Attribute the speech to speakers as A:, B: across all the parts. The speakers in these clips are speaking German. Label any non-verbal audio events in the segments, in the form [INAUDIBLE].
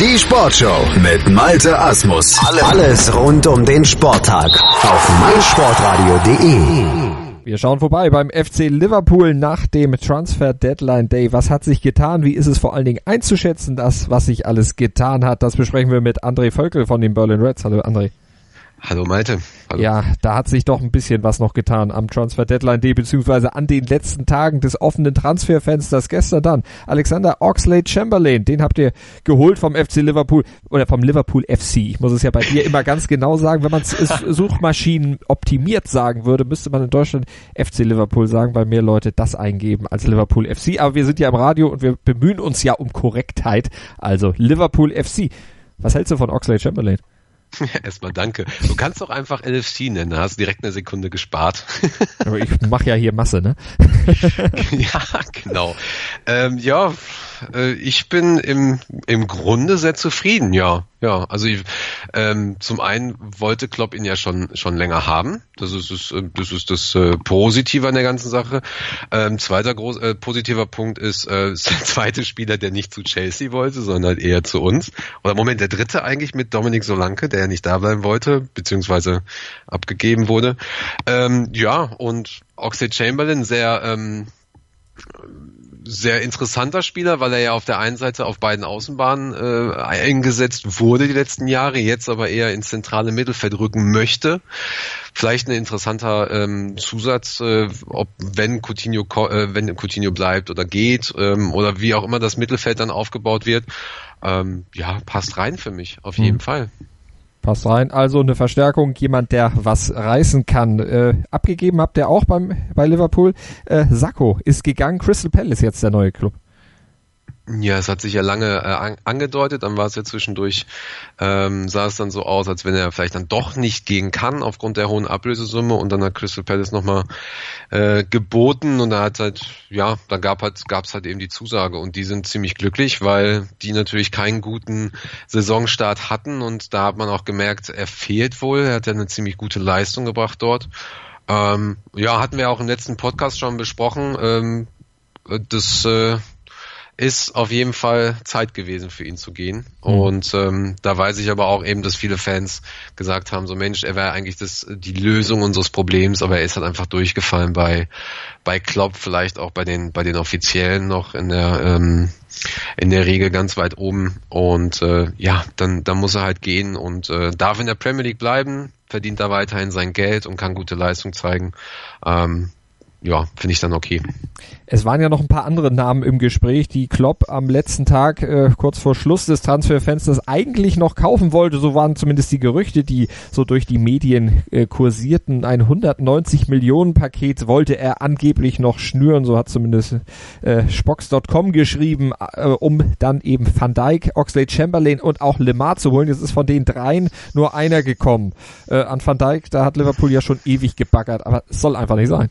A: Die Sportshow mit Malte Asmus. Alles rund um den Sporttag auf meinsportradio.de.
B: Wir schauen vorbei beim FC Liverpool nach dem Transfer Deadline Day. Was hat sich getan? Wie ist es vor allen Dingen einzuschätzen, das, was sich alles getan hat? Das besprechen wir mit André Völkel von den Berlin Reds. Hallo André.
C: Hallo Malte. Hallo.
B: Ja, da hat sich doch ein bisschen was noch getan am Transfer Deadline Day, beziehungsweise an den letzten Tagen des offenen Transferfensters gestern dann. Alexander Oxlade Chamberlain, den habt ihr geholt vom FC Liverpool oder vom Liverpool FC. Ich muss es ja bei dir immer ganz genau sagen. Wenn man es [LAUGHS] Suchmaschinen optimiert sagen würde, müsste man in Deutschland FC Liverpool sagen, weil mehr Leute das eingeben als Liverpool FC. Aber wir sind ja im Radio und wir bemühen uns ja um Korrektheit. Also Liverpool FC. Was hältst du von Oxlade Chamberlain? [LAUGHS]
C: Erstmal danke. Du kannst doch einfach LFC nennen, da hast direkt eine Sekunde gespart.
B: Aber ich mache ja hier Masse, ne? [LAUGHS]
C: ja, genau. Ähm, ja, äh, ich bin im, im Grunde sehr zufrieden, ja. Ja, also ich, ähm, zum einen wollte Klopp ihn ja schon schon länger haben. Das ist das, äh, das, ist das äh, Positive an der ganzen Sache. Ähm, zweiter groß, äh, positiver Punkt ist, äh, ist [LAUGHS] der zweite Spieler, der nicht zu Chelsea wollte, sondern eher zu uns. Oder Moment, der dritte eigentlich mit Dominik Solanke, der ja nicht da bleiben wollte, beziehungsweise abgegeben wurde. Ähm, ja, und Oxlade Chamberlain sehr ähm, sehr interessanter Spieler, weil er ja auf der einen Seite auf beiden Außenbahnen äh, eingesetzt wurde die letzten Jahre, jetzt aber eher ins zentrale Mittelfeld rücken möchte. Vielleicht ein interessanter ähm, Zusatz, äh, ob wenn Coutinho äh, wenn Coutinho bleibt oder geht ähm, oder wie auch immer das Mittelfeld dann aufgebaut wird. Ähm, ja, passt rein für mich auf jeden mhm. Fall.
B: Passt rein. Also eine Verstärkung, jemand, der was reißen kann. Äh, abgegeben habt ihr auch beim, bei Liverpool. Äh, Sacco ist gegangen. Crystal Palace jetzt der neue Club.
C: Ja, es hat sich ja lange äh, angedeutet, dann war es ja zwischendurch, ähm, sah es dann so aus, als wenn er vielleicht dann doch nicht gehen kann aufgrund der hohen Ablösesumme. Und dann hat Crystal Palace nochmal äh, geboten. Und da hat halt, ja, da gab halt, gab es halt eben die Zusage. Und die sind ziemlich glücklich, weil die natürlich keinen guten Saisonstart hatten. Und da hat man auch gemerkt, er fehlt wohl, er hat ja eine ziemlich gute Leistung gebracht dort. Ähm, ja, hatten wir auch im letzten Podcast schon besprochen. Ähm, das äh, ist auf jeden Fall Zeit gewesen für ihn zu gehen. Mhm. Und ähm, da weiß ich aber auch eben, dass viele Fans gesagt haben, so Mensch, er wäre eigentlich das, die Lösung unseres Problems, aber er ist halt einfach durchgefallen bei, bei Klopp, vielleicht auch bei den, bei den Offiziellen noch in der, ähm, in der Regel ganz weit oben. Und äh, ja, dann, dann muss er halt gehen und äh, darf in der Premier League bleiben, verdient da weiterhin sein Geld und kann gute Leistung zeigen. Ähm, ja, finde ich dann okay.
B: Es waren ja noch ein paar andere Namen im Gespräch, die Klopp am letzten Tag, äh, kurz vor Schluss des Transferfensters, eigentlich noch kaufen wollte. So waren zumindest die Gerüchte, die so durch die Medien äh, kursierten. Ein 190 Millionen Paket wollte er angeblich noch schnüren, so hat zumindest äh, Spox.com geschrieben, äh, um dann eben Van Dijk, Oxlade Chamberlain und auch Lemar zu holen. Jetzt ist von den dreien nur einer gekommen. Äh, an Van Dijk, da hat Liverpool ja schon ewig gebaggert, aber es soll einfach nicht sein.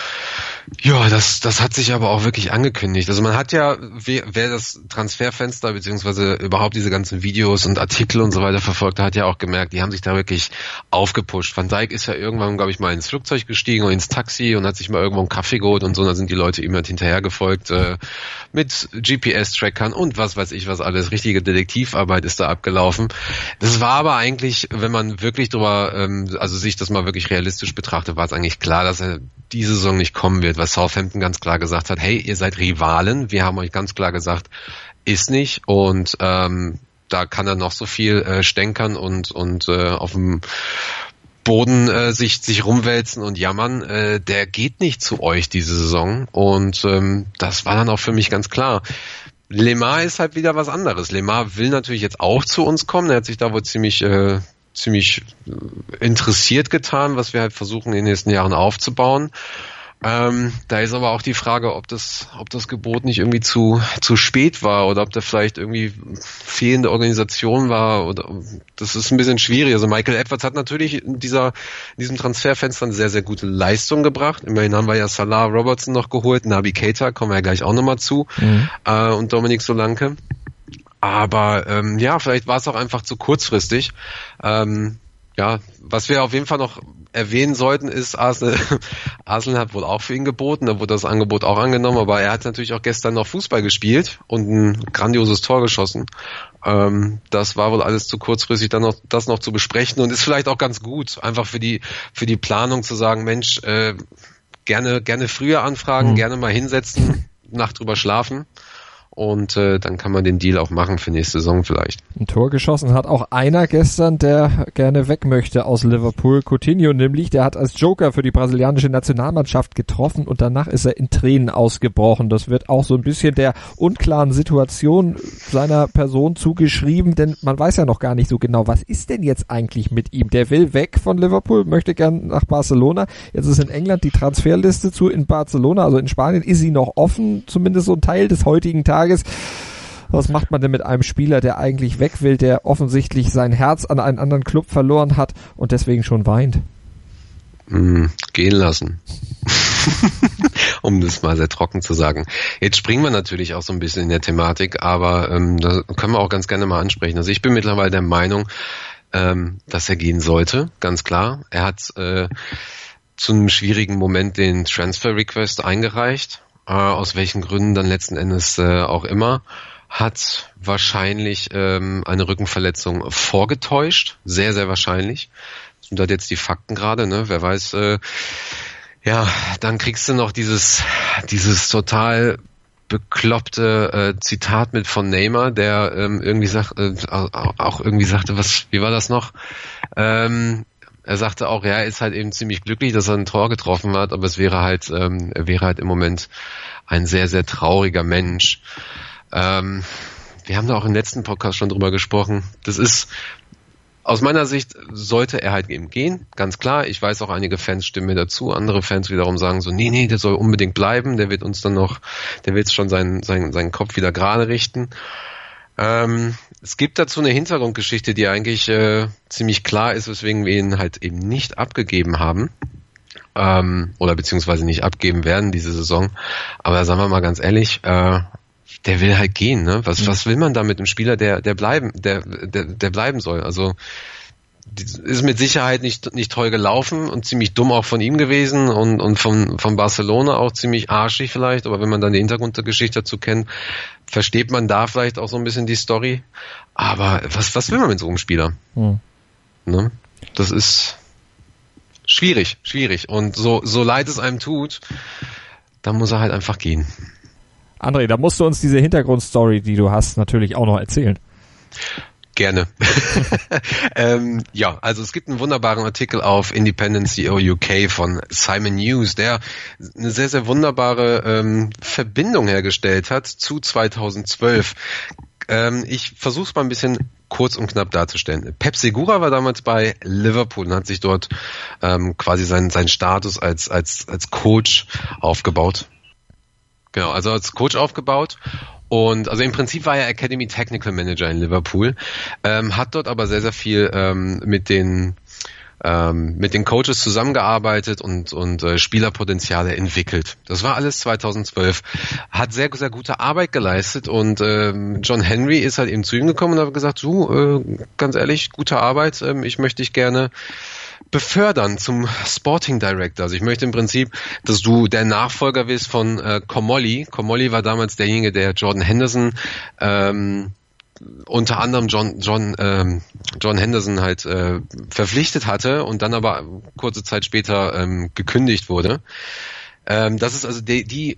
C: Ja, das, das hat sich aber auch wirklich angekündigt. Also man hat ja, wer, wer das Transferfenster beziehungsweise überhaupt diese ganzen Videos und Artikel und so weiter verfolgt, hat ja auch gemerkt, die haben sich da wirklich aufgepusht. Van Dijk ist ja irgendwann, glaube ich, mal ins Flugzeug gestiegen und ins Taxi und hat sich mal irgendwo einen Kaffee geholt und so, da sind die Leute ihm halt hinterher gefolgt äh, mit GPS-Trackern und was weiß ich was alles. Richtige Detektivarbeit ist da abgelaufen. Das war aber eigentlich, wenn man wirklich drüber, ähm, also sich das mal wirklich realistisch betrachtet, war es eigentlich klar, dass er diese Saison nicht kommen wird, weil Southampton ganz klar gesagt hat, hey, ihr seid Rivalen, wir haben euch ganz klar gesagt, ist nicht und ähm, da kann er noch so viel äh, stänkern und und äh, auf dem Boden äh, sich sich rumwälzen und jammern, äh, der geht nicht zu euch diese Saison und ähm, das war dann auch für mich ganz klar. Lemar ist halt wieder was anderes. Lemar will natürlich jetzt auch zu uns kommen. Er hat sich da wohl ziemlich äh, ziemlich interessiert getan, was wir halt versuchen in den nächsten Jahren aufzubauen. Ähm, da ist aber auch die Frage, ob das, ob das Gebot nicht irgendwie zu, zu spät war oder ob da vielleicht irgendwie fehlende Organisation war oder das ist ein bisschen schwierig. Also Michael Edwards hat natürlich in dieser, in diesem Transferfenster eine sehr, sehr gute Leistung gebracht. Immerhin haben wir ja Salah Robertson noch geholt, Nabi Keita, kommen wir ja gleich auch nochmal zu, mhm. äh, und Dominik Solanke. Aber ähm, ja, vielleicht war es auch einfach zu kurzfristig. Ähm, ja, was wir auf jeden Fall noch erwähnen sollten, ist Arsenal, [LAUGHS] Arsenal hat wohl auch für ihn geboten, da wurde das Angebot auch angenommen, aber er hat natürlich auch gestern noch Fußball gespielt und ein grandioses Tor geschossen. Ähm, das war wohl alles zu kurzfristig, dann noch das noch zu besprechen und ist vielleicht auch ganz gut, einfach für die für die Planung zu sagen, Mensch, äh, gerne gerne früher anfragen, mhm. gerne mal hinsetzen, [LAUGHS] Nacht drüber schlafen und äh, dann kann man den Deal auch machen für nächste Saison vielleicht.
B: Ein Tor geschossen hat auch einer gestern, der gerne weg möchte aus Liverpool. Coutinho nämlich, der hat als Joker für die brasilianische Nationalmannschaft getroffen und danach ist er in Tränen ausgebrochen. Das wird auch so ein bisschen der unklaren Situation seiner Person zugeschrieben, denn man weiß ja noch gar nicht so genau, was ist denn jetzt eigentlich mit ihm? Der will weg von Liverpool, möchte gern nach Barcelona. Jetzt ist in England die Transferliste zu in Barcelona, also in Spanien ist sie noch offen, zumindest so ein Teil des heutigen Tages Tages. Was macht man denn mit einem Spieler, der eigentlich weg will, der offensichtlich sein Herz an einen anderen Club verloren hat und deswegen schon weint?
C: Mm, gehen lassen. [LAUGHS] um das mal sehr trocken zu sagen. Jetzt springen wir natürlich auch so ein bisschen in der Thematik, aber ähm, da können wir auch ganz gerne mal ansprechen. Also ich bin mittlerweile der Meinung, ähm, dass er gehen sollte, ganz klar. Er hat äh, zu einem schwierigen Moment den Transfer Request eingereicht äh, aus welchen Gründen dann letzten Endes äh, auch immer, hat wahrscheinlich ähm, eine Rückenverletzung vorgetäuscht, sehr, sehr wahrscheinlich. Das sind halt jetzt die Fakten gerade, ne? Wer weiß, äh, ja, dann kriegst du noch dieses, dieses total bekloppte äh, Zitat mit von Neymar, der ähm, irgendwie sagt, äh, auch irgendwie sagte, was, wie war das noch? Ähm, er sagte auch, ja, er ist halt eben ziemlich glücklich, dass er ein Tor getroffen hat, aber es wäre halt, ähm, er wäre halt im Moment ein sehr, sehr trauriger Mensch. Ähm, wir haben da auch im letzten Podcast schon drüber gesprochen. Das ist, aus meiner Sicht sollte er halt eben gehen, ganz klar. Ich weiß auch, einige Fans stimmen mir dazu. Andere Fans wiederum sagen so, nee, nee, der soll unbedingt bleiben. Der wird uns dann noch, der wird schon seinen, seinen, seinen Kopf wieder gerade richten. Ähm, es gibt dazu eine Hintergrundgeschichte, die eigentlich äh, ziemlich klar ist, weswegen wir ihn halt eben nicht abgegeben haben. Ähm, oder beziehungsweise nicht abgeben werden diese Saison. Aber sagen wir mal ganz ehrlich, äh, der will halt gehen, ne? Was, mhm. was will man da mit einem Spieler, der, der bleiben, der, der, der bleiben soll? Also ist mit Sicherheit nicht, nicht toll gelaufen und ziemlich dumm auch von ihm gewesen und, und von, von Barcelona auch ziemlich arschig vielleicht, aber wenn man dann die Hintergrundgeschichte dazu kennt, versteht man da vielleicht auch so ein bisschen die Story. Aber was, was will man mit so einem Spieler? Hm. Ne? Das ist schwierig, schwierig. Und so, so leid es einem tut, dann muss er halt einfach gehen.
B: André, da musst du uns diese Hintergrundstory, die du hast, natürlich auch noch erzählen.
C: Gerne. [LAUGHS] ähm, ja, also es gibt einen wunderbaren Artikel auf Independent CEO UK von Simon News, der eine sehr, sehr wunderbare ähm, Verbindung hergestellt hat zu 2012. Ähm, ich versuche es mal ein bisschen kurz und knapp darzustellen. Pep Segura war damals bei Liverpool und hat sich dort ähm, quasi seinen, seinen Status als, als, als Coach aufgebaut. Genau, also als Coach aufgebaut und also im Prinzip war er Academy Technical Manager in Liverpool, ähm, hat dort aber sehr, sehr viel ähm, mit den ähm, mit den Coaches zusammengearbeitet und, und äh, Spielerpotenziale entwickelt. Das war alles 2012. Hat sehr, sehr gute Arbeit geleistet und ähm, John Henry ist halt eben zu ihm gekommen und hat gesagt, du, äh, ganz ehrlich, gute Arbeit, ähm, ich möchte dich gerne befördern zum Sporting Director. Also ich möchte im Prinzip, dass du der Nachfolger wirst von äh, Comolli. Comolli war damals derjenige, der Jordan Henderson ähm, unter anderem John John ähm, John Henderson halt äh, verpflichtet hatte und dann aber kurze Zeit später ähm, gekündigt wurde. Ähm, das ist also die, die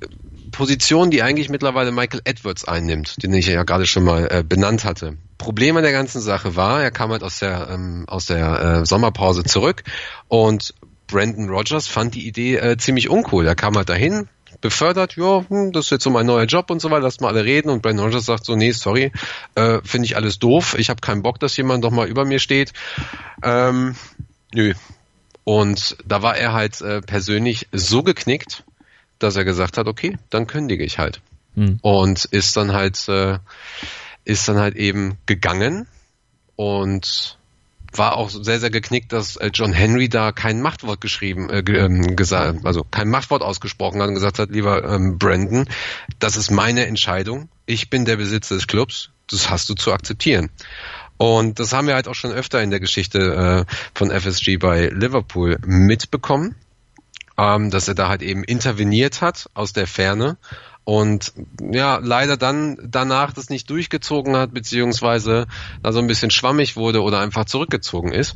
C: Position, die eigentlich mittlerweile Michael Edwards einnimmt, den ich ja gerade schon mal äh, benannt hatte. Problem an der ganzen Sache war, er kam halt aus der ähm, aus der äh, Sommerpause zurück und Brandon Rogers fand die Idee äh, ziemlich uncool. Er kam halt dahin, befördert, ja, hm, das ist jetzt so mein neuer Job und so weiter, lasst mal alle reden und Brandon Rogers sagt so, nee, sorry, äh, finde ich alles doof, ich habe keinen Bock, dass jemand doch mal über mir steht. Ähm, nö. Und da war er halt äh, persönlich so geknickt, dass er gesagt hat, okay, dann kündige ich halt. Hm. Und ist dann halt, äh, ist dann halt eben gegangen und war auch sehr, sehr geknickt, dass äh, John Henry da kein Machtwort geschrieben, äh, ähm, gesagt, also kein Machtwort ausgesprochen hat und gesagt hat, lieber ähm, Brandon, das ist meine Entscheidung. Ich bin der Besitzer des Clubs. Das hast du zu akzeptieren. Und das haben wir halt auch schon öfter in der Geschichte äh, von FSG bei Liverpool mitbekommen, ähm, dass er da halt eben interveniert hat aus der Ferne und ja, leider dann danach das nicht durchgezogen hat, beziehungsweise da so ein bisschen schwammig wurde oder einfach zurückgezogen ist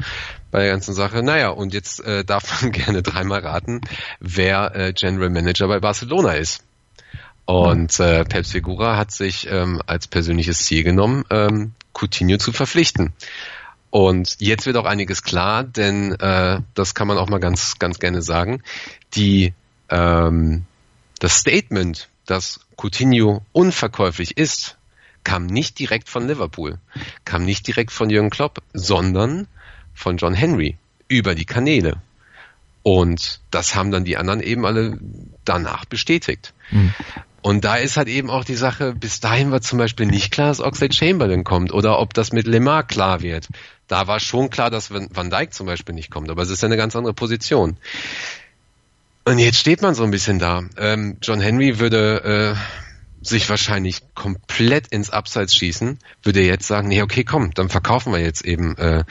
C: bei der ganzen Sache. Naja, und jetzt äh, darf [LAUGHS] man gerne dreimal raten, wer äh, General Manager bei Barcelona ist. Und äh, Pep Segura hat sich ähm, als persönliches Ziel genommen, ähm, Coutinho zu verpflichten. Und jetzt wird auch einiges klar, denn äh, das kann man auch mal ganz, ganz gerne sagen. Die ähm, das Statement dass Coutinho unverkäuflich ist, kam nicht direkt von Liverpool, kam nicht direkt von Jürgen Klopp, sondern von John Henry über die Kanäle. Und das haben dann die anderen eben alle danach bestätigt. Mhm. Und da ist halt eben auch die Sache, bis dahin war zum Beispiel nicht klar, dass Oxlade Chamberlain kommt oder ob das mit Lemar klar wird. Da war schon klar, dass Van Dijk zum Beispiel nicht kommt, aber es ist ja eine ganz andere Position. Und jetzt steht man so ein bisschen da. Ähm, John Henry würde äh, sich wahrscheinlich komplett ins Abseits schießen, würde jetzt sagen, nee, okay, komm, dann verkaufen wir jetzt eben äh,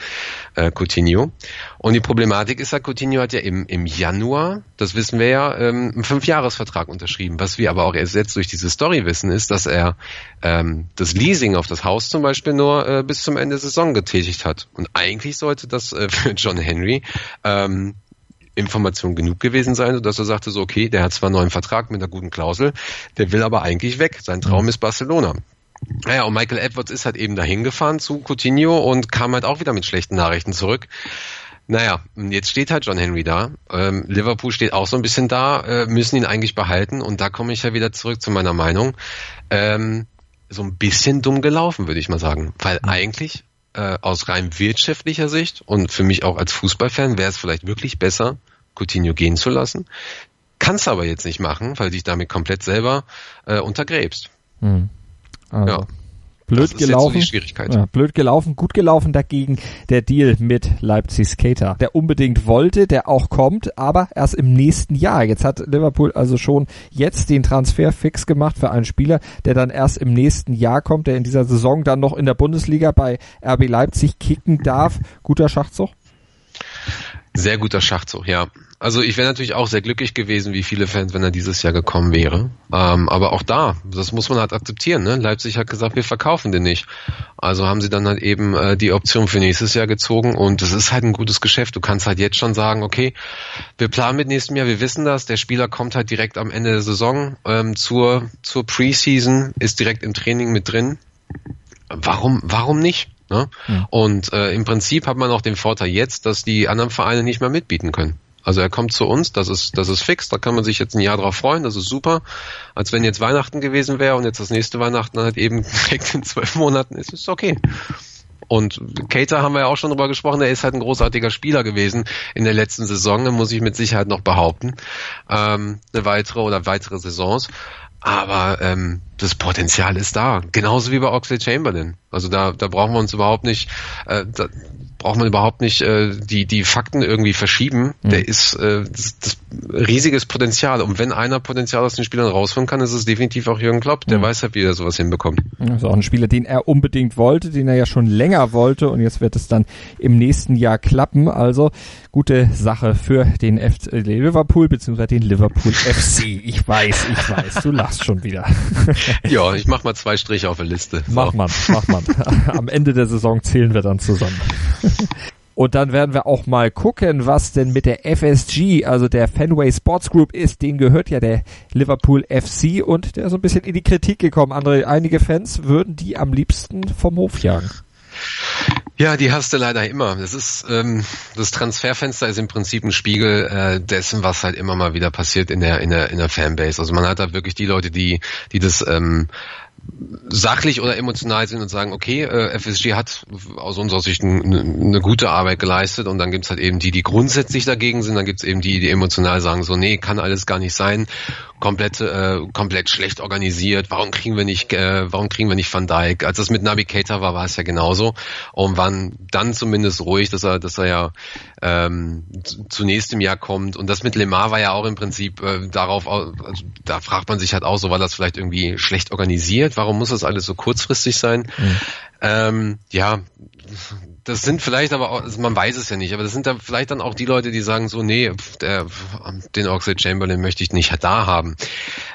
C: äh, Coutinho. Und die Problematik ist ja, Coutinho hat ja im, im Januar, das wissen wir ja, ähm, einen Fünfjahresvertrag unterschrieben. Was wir aber auch erst jetzt durch diese Story wissen, ist, dass er ähm, das Leasing auf das Haus zum Beispiel nur äh, bis zum Ende der Saison getätigt hat. Und eigentlich sollte das äh, für John Henry ähm, Information genug gewesen sein, dass er sagte so, okay, der hat zwar einen neuen Vertrag mit einer guten Klausel, der will aber eigentlich weg. Sein Traum mhm. ist Barcelona. Naja, und Michael Edwards ist halt eben dahin gefahren zu Coutinho und kam halt auch wieder mit schlechten Nachrichten zurück. Naja, jetzt steht halt John Henry da. Ähm, Liverpool steht auch so ein bisschen da, äh, müssen ihn eigentlich behalten. Und da komme ich ja wieder zurück zu meiner Meinung. Ähm, so ein bisschen dumm gelaufen, würde ich mal sagen. Weil mhm. eigentlich äh, aus rein wirtschaftlicher Sicht und für mich auch als Fußballfan wäre es vielleicht wirklich besser, Coutinho gehen zu lassen. Kannst aber jetzt nicht machen, weil du dich damit komplett selber äh, untergräbst. Hm.
B: Also. Ja. Blöd gelaufen.
C: So
B: ja, blöd gelaufen, gut gelaufen dagegen der Deal mit Leipzig Skater, der unbedingt wollte, der auch kommt, aber erst im nächsten Jahr. Jetzt hat Liverpool also schon jetzt den Transfer fix gemacht für einen Spieler, der dann erst im nächsten Jahr kommt, der in dieser Saison dann noch in der Bundesliga bei RB Leipzig kicken darf. Guter Schachzug?
C: Sehr guter Schachzug, ja. Also ich wäre natürlich auch sehr glücklich gewesen, wie viele Fans, wenn er dieses Jahr gekommen wäre. Ähm, aber auch da, das muss man halt akzeptieren. Ne? Leipzig hat gesagt, wir verkaufen den nicht. Also haben sie dann halt eben äh, die Option für nächstes Jahr gezogen und das ist halt ein gutes Geschäft. Du kannst halt jetzt schon sagen, okay, wir planen mit nächstem Jahr, wir wissen das, der Spieler kommt halt direkt am Ende der Saison ähm, zur, zur Preseason, ist direkt im Training mit drin. Warum, warum nicht? Ne? Ja. Und äh, im Prinzip hat man auch den Vorteil jetzt, dass die anderen Vereine nicht mehr mitbieten können. Also er kommt zu uns, das ist, das ist fix, da kann man sich jetzt ein Jahr drauf freuen, das ist super. Als wenn jetzt Weihnachten gewesen wäre und jetzt das nächste Weihnachten halt eben [LAUGHS] direkt in zwölf Monaten ist, ist okay. Und Cater haben wir ja auch schon drüber gesprochen, er ist halt ein großartiger Spieler gewesen in der letzten Saison, muss ich mit Sicherheit noch behaupten. Ähm, eine weitere oder weitere Saisons. Aber ähm, das Potenzial ist da. Genauso wie bei Oxley Chamberlain. Also da, da brauchen wir uns überhaupt nicht, äh, da braucht man überhaupt nicht äh, die, die Fakten irgendwie verschieben. Mhm. Der ist äh, das, das riesiges Potenzial. Und wenn einer Potenzial aus den Spielern rausholen kann, ist es definitiv auch Jürgen Klopp. Der mhm. weiß halt, wie er sowas hinbekommt.
B: Also auch ein Spieler, den er unbedingt wollte, den er ja schon länger wollte und jetzt wird es dann im nächsten Jahr klappen. Also gute Sache für den FC Liverpool beziehungsweise den Liverpool FC. Ich weiß, ich weiß, du lachst schon wieder. [LAUGHS]
C: ja, ich mach mal zwei Striche auf der Liste.
B: So. Mach man, mach man. [LAUGHS] Am Ende der Saison zählen wir dann zusammen. Und dann werden wir auch mal gucken, was denn mit der FSG, also der Fenway Sports Group ist. Den gehört ja der Liverpool FC und der ist so ein bisschen in die Kritik gekommen. Andere, einige Fans würden die am liebsten vom Hof jagen.
C: Ja, die hast du leider immer. Das ist ähm, das Transferfenster ist im Prinzip ein Spiegel äh, dessen, was halt immer mal wieder passiert in der in der in der Fanbase. Also man hat da wirklich die Leute, die die das ähm, sachlich oder emotional sind und sagen, okay, äh, FSG hat aus unserer Sicht eine, gute Arbeit geleistet und dann gibt's halt eben die, die grundsätzlich dagegen sind, dann gibt's eben die, die emotional sagen, so nee, kann alles gar nicht sein, komplett, äh, komplett schlecht organisiert, warum kriegen wir nicht, äh, warum kriegen wir nicht Van Dijk? Als das mit Navigator war, war es ja genauso und waren dann zumindest ruhig, dass er, dass er ja ähm, zunächst im Jahr kommt und das mit Lemar war ja auch im Prinzip äh, darauf, also, da fragt man sich halt auch so, war das vielleicht irgendwie schlecht organisiert? Warum muss das alles so kurzfristig sein? Mhm. Ähm, ja, das sind vielleicht aber auch, also man weiß es ja nicht, aber das sind da vielleicht dann auch die Leute, die sagen so, nee, der, den Oxlade Chamberlain möchte ich nicht da haben.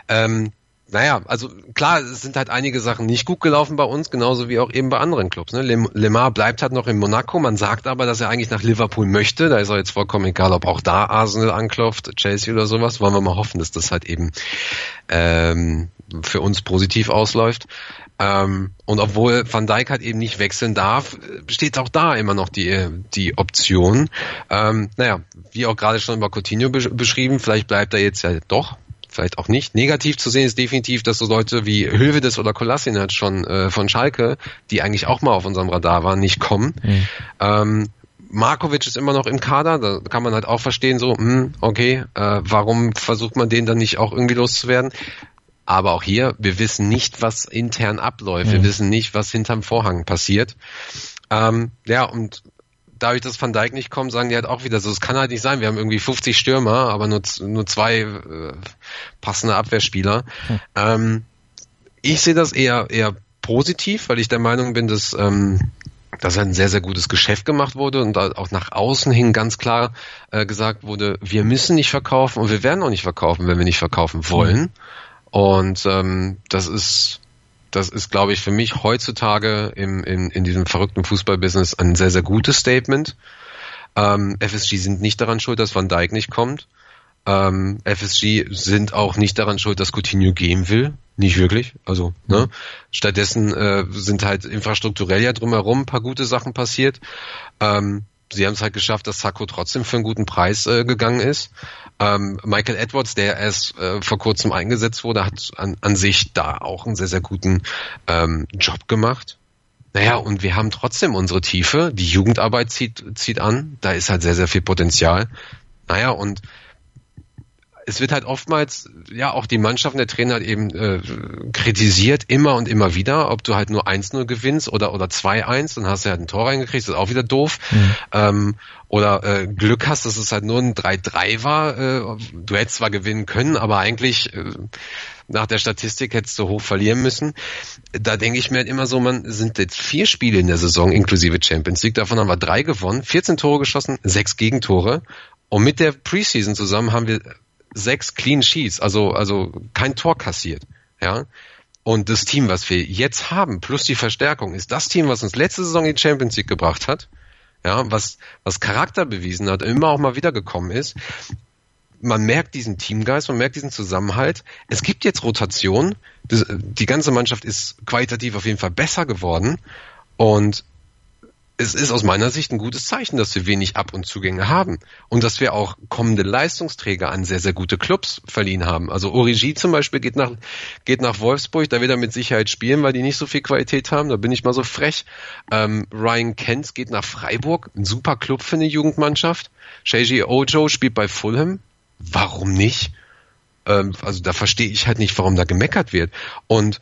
C: Ähm, naja, also klar, es sind halt einige Sachen nicht gut gelaufen bei uns, genauso wie auch eben bei anderen Clubs. Ne? Lemar bleibt halt noch in Monaco, man sagt aber, dass er eigentlich nach Liverpool möchte. Da ist er jetzt vollkommen egal, ob auch da Arsenal anklopft, Chelsea oder sowas. Wollen wir mal hoffen, dass das halt eben ähm, für uns positiv ausläuft. Ähm, und obwohl Van Dijk halt eben nicht wechseln darf, besteht auch da immer noch die, die Option. Ähm, naja, wie auch gerade schon über Coutinho beschrieben, vielleicht bleibt er jetzt ja doch vielleicht auch nicht. Negativ zu sehen ist definitiv, dass so Leute wie Hövedes oder Kolasinac schon äh, von Schalke, die eigentlich auch mal auf unserem Radar waren, nicht kommen. Mhm. Ähm, Markovic ist immer noch im Kader, da kann man halt auch verstehen, so, hm, okay, äh, warum versucht man den dann nicht auch irgendwie loszuwerden? Aber auch hier, wir wissen nicht, was intern abläuft. Mhm. Wir wissen nicht, was hinterm Vorhang passiert. Ähm, ja, und dadurch, dass Van Dijk nicht kommt, sagen die halt auch wieder so, es kann halt nicht sein, wir haben irgendwie 50 Stürmer, aber nur, nur zwei äh, passende Abwehrspieler. Hm. Ähm, ich sehe das eher, eher positiv, weil ich der Meinung bin, dass, ähm, dass ein sehr, sehr gutes Geschäft gemacht wurde und auch nach außen hin ganz klar äh, gesagt wurde, wir müssen nicht verkaufen und wir werden auch nicht verkaufen, wenn wir nicht verkaufen wollen. Hm. Und ähm, das ist das ist, glaube ich, für mich heutzutage im, in, in diesem verrückten Fußballbusiness ein sehr, sehr gutes Statement. Ähm, FSG sind nicht daran schuld, dass Van Dijk nicht kommt. Ähm, FSG sind auch nicht daran schuld, dass Coutinho gehen will. Nicht wirklich. Also, ne? Stattdessen äh, sind halt infrastrukturell ja drumherum ein paar gute Sachen passiert. Ähm, sie haben es halt geschafft, dass Sacco trotzdem für einen guten Preis äh, gegangen ist. Ähm, Michael Edwards, der erst äh, vor kurzem eingesetzt wurde, hat an, an sich da auch einen sehr, sehr guten ähm, Job gemacht. Naja, und wir haben trotzdem unsere Tiefe. Die Jugendarbeit zieht, zieht an. Da ist halt sehr, sehr viel Potenzial. Naja, und es wird halt oftmals, ja, auch die Mannschaften, der Trainer hat eben äh, kritisiert, immer und immer wieder, ob du halt nur 1-0 gewinnst oder, oder 2-1, dann hast du halt ein Tor reingekriegt, das ist auch wieder doof. Mhm. Ähm, oder äh, Glück hast, dass es halt nur ein 3-3 war. Äh, du hättest zwar gewinnen können, aber eigentlich äh, nach der Statistik hättest du hoch verlieren müssen. Da denke ich mir halt immer so, man sind jetzt vier Spiele in der Saison inklusive Champions League, davon haben wir drei gewonnen, 14 Tore geschossen, sechs Gegentore. Und mit der Preseason zusammen haben wir sechs Clean Sheets, also, also kein Tor kassiert. Ja. Und das Team, was wir jetzt haben, plus die Verstärkung, ist das Team, was uns letzte Saison in die Champions League gebracht hat. Ja, was, was Charakter bewiesen hat, immer auch mal wiedergekommen ist. Man merkt diesen Teamgeist, man merkt diesen Zusammenhalt. Es gibt jetzt Rotation. Das, die ganze Mannschaft ist qualitativ auf jeden Fall besser geworden. Und es ist aus meiner Sicht ein gutes Zeichen, dass wir wenig Ab- und Zugänge haben und dass wir auch kommende Leistungsträger an sehr, sehr gute Clubs verliehen haben. Also Origi zum Beispiel geht nach, geht nach Wolfsburg, da wird er mit Sicherheit spielen, weil die nicht so viel Qualität haben, da bin ich mal so frech. Ähm, Ryan Kent geht nach Freiburg, ein super Club für eine Jugendmannschaft. Sheiji Ojo spielt bei Fulham, warum nicht? Ähm, also da verstehe ich halt nicht, warum da gemeckert wird. Und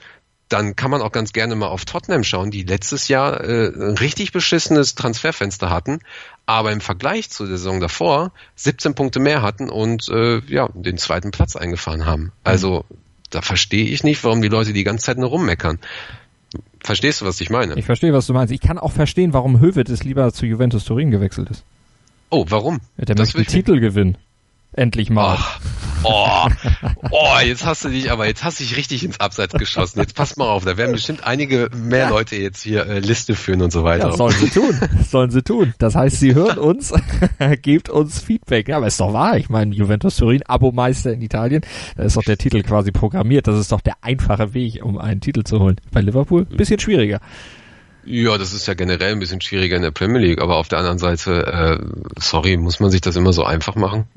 C: dann kann man auch ganz gerne mal auf Tottenham schauen, die letztes Jahr äh, ein richtig beschissenes Transferfenster hatten, aber im Vergleich zur Saison davor 17 Punkte mehr hatten und äh, ja den zweiten Platz eingefahren haben. Also da verstehe ich nicht, warum die Leute die ganze Zeit nur rummeckern. Verstehst du, was ich meine?
B: Ich verstehe, was du meinst. Ich kann auch verstehen, warum Höwedes lieber zu Juventus Turin gewechselt ist.
C: Oh, warum?
B: Der das möchte Titel gewinnen. Endlich mal.
C: Oh, oh, jetzt hast du dich, aber jetzt hast du dich richtig ins Abseits geschossen. Jetzt pass mal auf, da werden bestimmt einige mehr Leute jetzt hier äh, Liste führen und so weiter.
B: Ja, sollen sie tun. sollen sie tun. Das heißt, sie hören uns, [LAUGHS] gebt uns Feedback. Ja, aber ist doch wahr. Ich meine, Juventus Turin, Abo-Meister in Italien, da ist doch der Titel quasi programmiert. Das ist doch der einfache Weg, um einen Titel zu holen. Bei Liverpool bisschen schwieriger.
C: Ja, das ist ja generell ein bisschen schwieriger in der Premier League, aber auf der anderen Seite, äh, sorry, muss man sich das immer so einfach machen? [LAUGHS]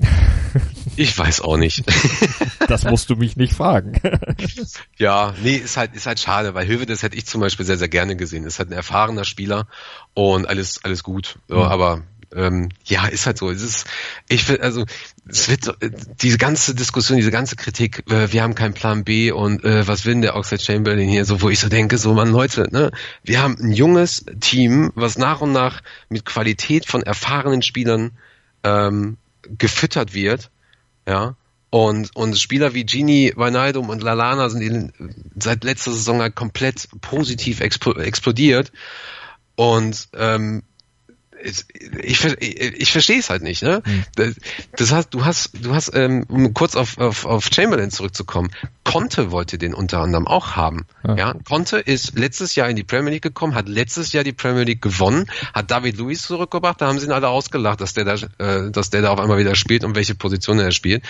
C: Ich weiß auch nicht. [LAUGHS]
B: Das musst du mich nicht fragen. [LAUGHS]
C: Ja, nee, ist halt, ist halt schade, weil Höwe, das hätte ich zum Beispiel sehr, sehr gerne gesehen. Ist halt ein erfahrener Spieler und alles, alles gut. Ja, mhm. Aber ähm, ja, ist halt so. Es ist, ich finde, also es wird äh, diese ganze Diskussion, diese ganze Kritik, äh, wir haben keinen Plan B und äh, was will denn der Oxford Chamberlain hier, so wo ich so denke, so man Leute, ne, wir haben ein junges Team, was nach und nach mit Qualität von erfahrenen Spielern ähm, gefüttert wird, ja, Und, und Spieler wie Gini, Wijnaldum und Lalana sind die seit letzter Saison halt komplett positiv explodiert. Und ähm, ich, ich, ich verstehe es halt nicht. Ne? Hm. Das, heißt, du hast, du hast, ähm, um kurz auf, auf, auf Chamberlain zurückzukommen, Conte wollte den unter anderem auch haben. Ja. ja. Conte ist letztes Jahr in die Premier League gekommen, hat letztes Jahr die Premier League gewonnen, hat David Luiz zurückgebracht, da haben sie ihn alle ausgelacht, dass der da, äh, dass der da auf einmal wieder spielt und welche Position er spielt.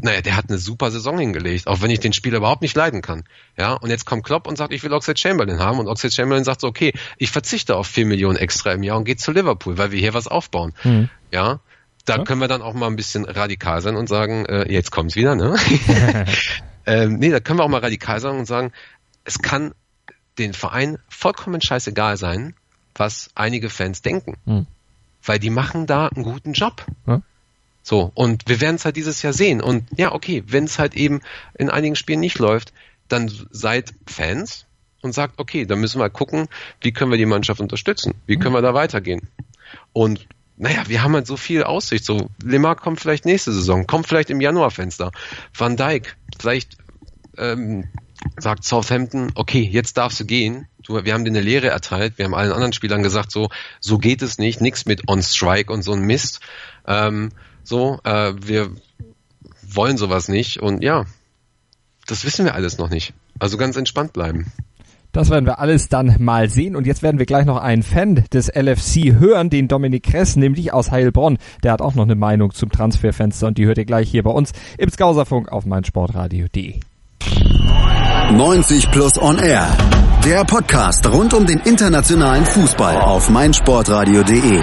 C: Naja, der hat eine super Saison hingelegt, auch wenn ich den Spieler überhaupt nicht leiden kann. Ja, und jetzt kommt Klopp und sagt, ich will Oxford Chamberlain haben und Oxford Chamberlain sagt so, okay, ich verzichte auf vier Millionen extra im Jahr und gehe zu Liverpool weil wir hier was aufbauen. Mhm. Ja, da können wir dann auch mal ein bisschen radikal sein und sagen, äh, jetzt kommt's wieder, ne? [LAUGHS] [LAUGHS] ähm, nee, da können wir auch mal radikal sein und sagen, es kann den Verein vollkommen scheißegal sein, was einige Fans denken. Mhm. Weil die machen da einen guten Job. Ja. So, und wir werden es halt dieses Jahr sehen. Und ja, okay, wenn es halt eben in einigen Spielen nicht läuft, dann seid Fans und sagt, okay, dann müssen wir gucken, wie können wir die Mannschaft unterstützen? Wie können wir da weitergehen? Und naja, wir haben halt so viel Aussicht. So, Lemar kommt vielleicht nächste Saison, kommt vielleicht im Januarfenster. Van Dijk, vielleicht ähm, sagt Southampton, okay, jetzt darfst du gehen. Du, wir haben dir eine Lehre erteilt. Wir haben allen anderen Spielern gesagt, so, so geht es nicht. Nichts mit On Strike und so ein Mist. Ähm, so, äh, wir wollen sowas nicht. Und ja, das wissen wir alles noch nicht. Also ganz entspannt bleiben.
B: Das werden wir alles dann mal sehen. Und jetzt werden wir gleich noch einen Fan des LFC hören, den Dominik Kress, nämlich aus Heilbronn. Der hat auch noch eine Meinung zum Transferfenster und die hört ihr gleich hier bei uns im Skauserfunk auf meinsportradio.de.
A: 90 Plus On Air. Der Podcast rund um den internationalen Fußball auf meinsportradio.de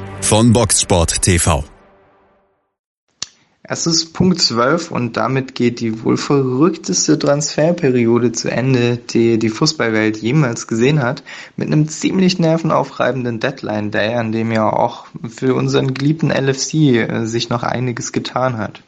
A: von Boxsport TV.
D: Es ist Punkt 12 und damit geht die wohl verrückteste Transferperiode zu Ende, die die Fußballwelt jemals gesehen hat, mit einem ziemlich nervenaufreibenden Deadline Day, an dem ja auch für unseren geliebten LFC äh, sich noch einiges getan hat.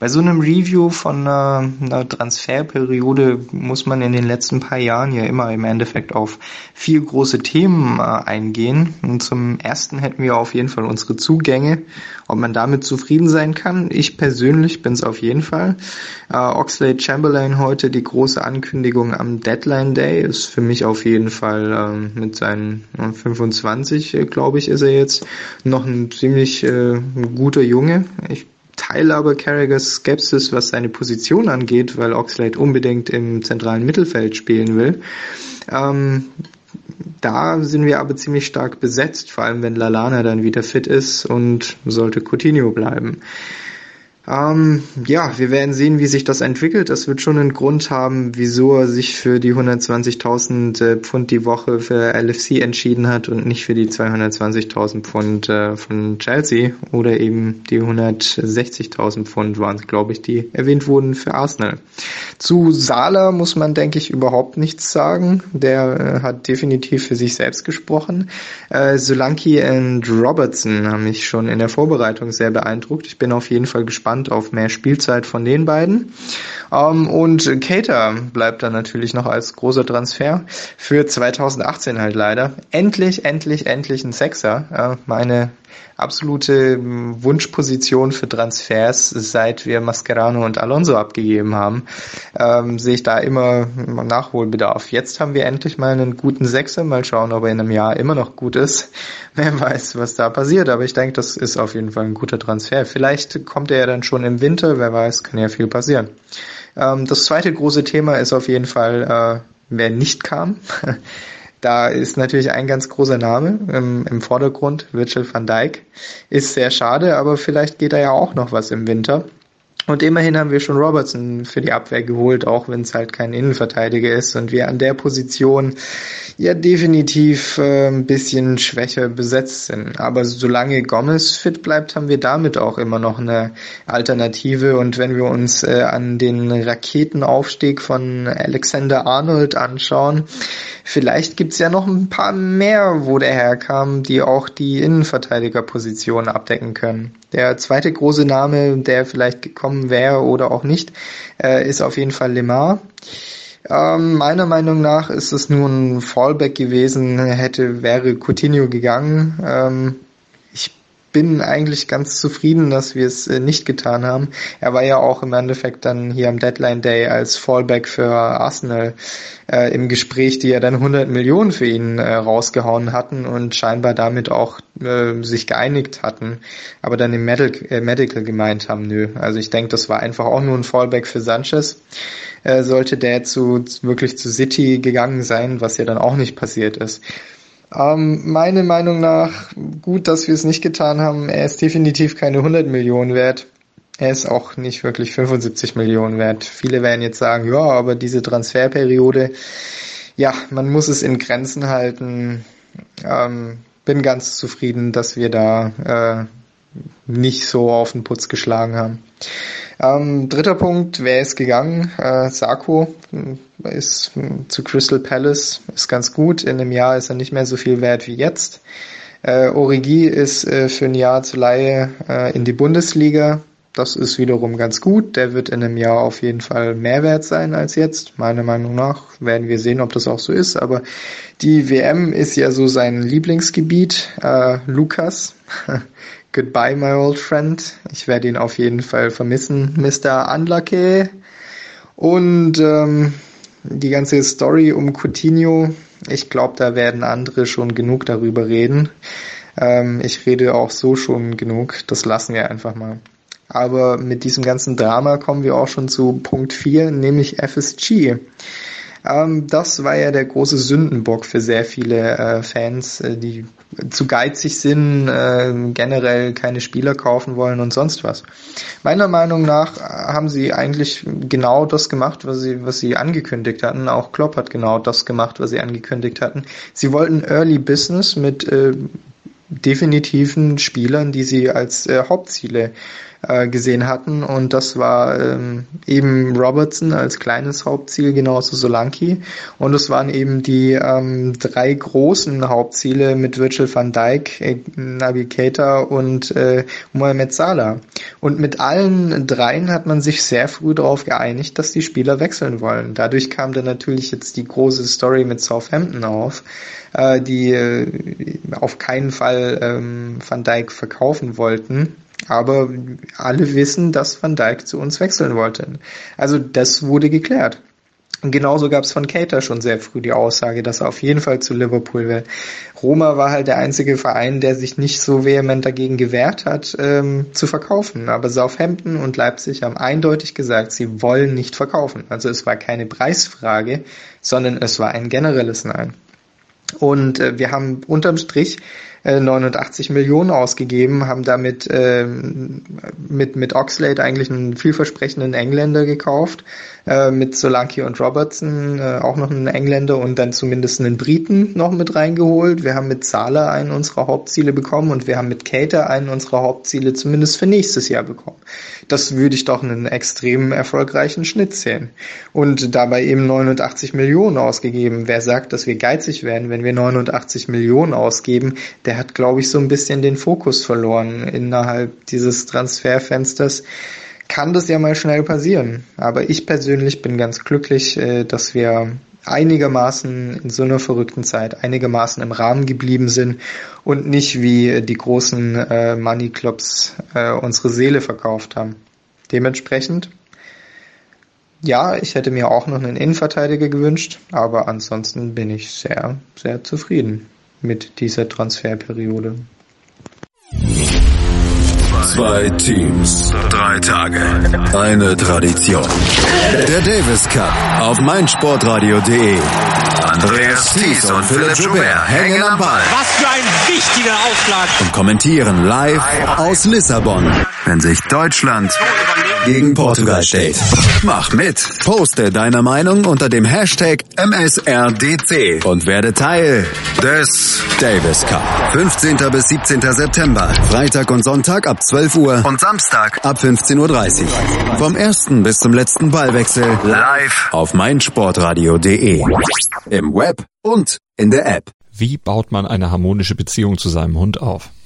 D: Bei so einem Review von einer, einer, Transferperiode muss man in den letzten paar Jahren ja immer im Endeffekt auf vier große Themen äh, eingehen. Und zum ersten hätten wir auf jeden Fall unsere Zugänge. Ob man damit zufrieden sein kann, ich persönlich bin es auf jeden Fall. Äh, Oxlade Chamberlain heute die große Ankündigung am Deadline Day ist für mich auf jeden Fall äh, mit seinen 25, äh, glaube ich, ist er jetzt noch ein ziemlich äh, guter Junge. Ich teile aber Carragers Skepsis, was seine Position angeht, weil Oxlade unbedingt im zentralen Mittelfeld spielen will. Ähm, da sind wir aber ziemlich stark besetzt, vor allem wenn Lalana dann wieder fit ist und sollte Coutinho bleiben. Ähm, ja, wir werden sehen, wie sich das entwickelt. Das wird schon einen Grund haben, wieso er sich für die 120.000 äh, Pfund die Woche für LFC entschieden hat und nicht für die 220.000 Pfund äh, von Chelsea oder eben die 160.000 Pfund waren es, glaube ich, die erwähnt wurden für Arsenal. Zu Sala muss man, denke ich, überhaupt nichts sagen. Der äh, hat definitiv für sich selbst gesprochen. Äh, Solanki und Robertson haben mich schon in der Vorbereitung sehr beeindruckt. Ich bin auf jeden Fall gespannt, gespannt auf mehr Spielzeit von den beiden. Ähm, und Cater bleibt dann natürlich noch als großer Transfer für 2018 halt leider. Endlich, endlich, endlich ein Sechser. Äh, meine absolute Wunschposition für Transfers, seit wir Mascherano und Alonso abgegeben haben, ähm, sehe ich da immer Nachholbedarf. Jetzt haben wir endlich mal einen guten Sechser. Mal schauen, ob er in einem Jahr immer noch gut ist. [LAUGHS] Wer weiß, was da passiert. Aber ich denke, das ist auf jeden Fall ein guter Transfer. Vielleicht kommt er ja dann schon im Winter. Wer weiß, kann ja viel passieren. Ähm, das zweite große Thema ist auf jeden Fall, äh, wer nicht kam. [LAUGHS] Da ist natürlich ein ganz großer Name im, im Vordergrund, Virgil van Dijk. Ist sehr schade, aber vielleicht geht da ja auch noch was im Winter. Und immerhin haben wir schon Robertson für die Abwehr geholt, auch wenn es halt kein Innenverteidiger ist und wir an der Position ja definitiv äh, ein bisschen schwächer besetzt sind. Aber solange Gomez fit bleibt, haben wir damit auch immer noch eine Alternative. Und wenn wir uns äh, an den Raketenaufstieg von Alexander Arnold anschauen, vielleicht gibt's ja noch ein paar mehr, wo der herkam, die auch die Innenverteidigerposition abdecken können. Der zweite große Name, der vielleicht gekommen wäre oder auch nicht, äh, ist auf jeden Fall Lemar. Ähm, meiner Meinung nach ist es nur ein Fallback gewesen, hätte, wäre Coutinho gegangen. Ähm, bin eigentlich ganz zufrieden, dass wir es äh, nicht getan haben. Er war ja auch im Endeffekt dann hier am Deadline Day als Fallback für Arsenal äh, im Gespräch, die ja dann 100 Millionen für ihn äh, rausgehauen hatten und scheinbar damit auch äh, sich geeinigt hatten, aber dann im Medical, äh, Medical gemeint haben, nö. Also ich denke, das war einfach auch nur ein Fallback für Sanchez. Sollte der zu wirklich zu City gegangen sein, was ja dann auch nicht passiert ist. Ähm, meine Meinung nach gut, dass wir es nicht getan haben. Er ist definitiv keine 100 Millionen wert. Er ist auch nicht wirklich 75 Millionen wert. Viele werden jetzt sagen, ja, aber diese Transferperiode, ja, man muss es in Grenzen halten. Ähm, bin ganz zufrieden, dass wir da äh, nicht so auf den Putz geschlagen haben. Ähm, dritter Punkt, wer ist gegangen? Äh, Sarko äh, ist äh, zu Crystal Palace, ist ganz gut. In einem Jahr ist er nicht mehr so viel wert wie jetzt. Äh, Origi ist äh, für ein Jahr zu Laie äh, in die Bundesliga. Das ist wiederum ganz gut. Der wird in einem Jahr auf jeden Fall mehr wert sein als jetzt. Meiner Meinung nach werden wir sehen, ob das auch so ist. Aber die WM ist ja so sein Lieblingsgebiet. Äh, Lukas [LAUGHS] Goodbye, my old friend. Ich werde ihn auf jeden Fall vermissen, Mr. Unlucky. Und ähm, die ganze Story um Coutinho, ich glaube, da werden andere schon genug darüber reden. Ähm, ich rede auch so schon genug, das lassen wir einfach mal. Aber mit diesem ganzen Drama kommen wir auch schon zu Punkt 4, nämlich FSG. Ähm, das war ja der große Sündenbock für sehr viele äh, Fans, äh, die zu geizig sind, äh, generell keine Spieler kaufen wollen und sonst was. Meiner Meinung nach haben sie eigentlich genau das gemacht, was sie, was sie angekündigt hatten. Auch Klopp hat genau das gemacht, was sie angekündigt hatten. Sie wollten Early Business mit äh, definitiven Spielern, die sie als äh, Hauptziele äh, gesehen hatten. Und das war ähm, eben Robertson als kleines Hauptziel, genauso Solanki. Und es waren eben die ähm, drei großen Hauptziele mit Virgil van Dijk, äh, Naby Keita und äh, Mohamed Salah. Und mit allen dreien hat man sich sehr früh darauf geeinigt, dass die Spieler wechseln wollen. Dadurch kam dann natürlich jetzt die große Story mit Southampton auf, äh, die äh, auf keinen Fall ähm, Van Dijk verkaufen wollten aber alle wissen, dass Van Dijk zu uns wechseln wollte. Also das wurde geklärt. Und genauso gab es von Cater schon sehr früh die Aussage, dass er auf jeden Fall zu Liverpool will. Roma war halt der einzige Verein, der sich nicht so vehement dagegen gewehrt hat, ähm, zu verkaufen. Aber Southampton und Leipzig haben eindeutig gesagt, sie wollen nicht verkaufen. Also es war keine Preisfrage, sondern es war ein generelles Nein. Und äh, wir haben unterm Strich 89 äh, Millionen ausgegeben, haben damit ähm, mit, mit Oxlade eigentlich einen vielversprechenden Engländer gekauft, äh, mit Solanke und Robertson äh, auch noch einen Engländer und dann zumindest einen Briten noch mit reingeholt. Wir haben mit Zahler einen unserer Hauptziele bekommen und wir haben mit Cater einen unserer Hauptziele zumindest für nächstes Jahr bekommen. Das würde ich doch einen extrem erfolgreichen Schnitt sehen. Und dabei eben 89 Millionen ausgegeben. Wer sagt, dass wir geizig werden, wenn wir 89 Millionen ausgeben, der der hat, glaube ich, so ein bisschen den Fokus verloren innerhalb dieses Transferfensters. Kann das ja mal schnell passieren. Aber ich persönlich bin ganz glücklich, äh, dass wir einigermaßen in so einer verrückten Zeit einigermaßen im Rahmen geblieben sind und nicht wie die großen äh, Money Clubs äh, unsere Seele verkauft haben. Dementsprechend, ja, ich hätte mir auch noch einen Innenverteidiger gewünscht, aber ansonsten bin ich sehr, sehr zufrieden mit dieser Transferperiode.
A: Zwei Teams, drei Tage, eine Tradition. Der Davis Cup auf meinsportradio.de. Andreas Thies und Philipp Joubert hängen am Ball.
E: Was für ein wichtiger Aufschlag.
A: Und kommentieren live aus Lissabon. Wenn sich Deutschland gegen Portugal stellt. Mach mit. Poste deine Meinung unter dem Hashtag MSRDC und werde Teil des Davis Cup. 15. bis 17. September. Freitag und Sonntag ab 12 Uhr und Samstag ab 15.30 Uhr. Vom ersten bis zum letzten Ballwechsel live auf meinsportradio.de. Im Web und in der App.
F: Wie baut man eine harmonische Beziehung zu seinem Hund auf?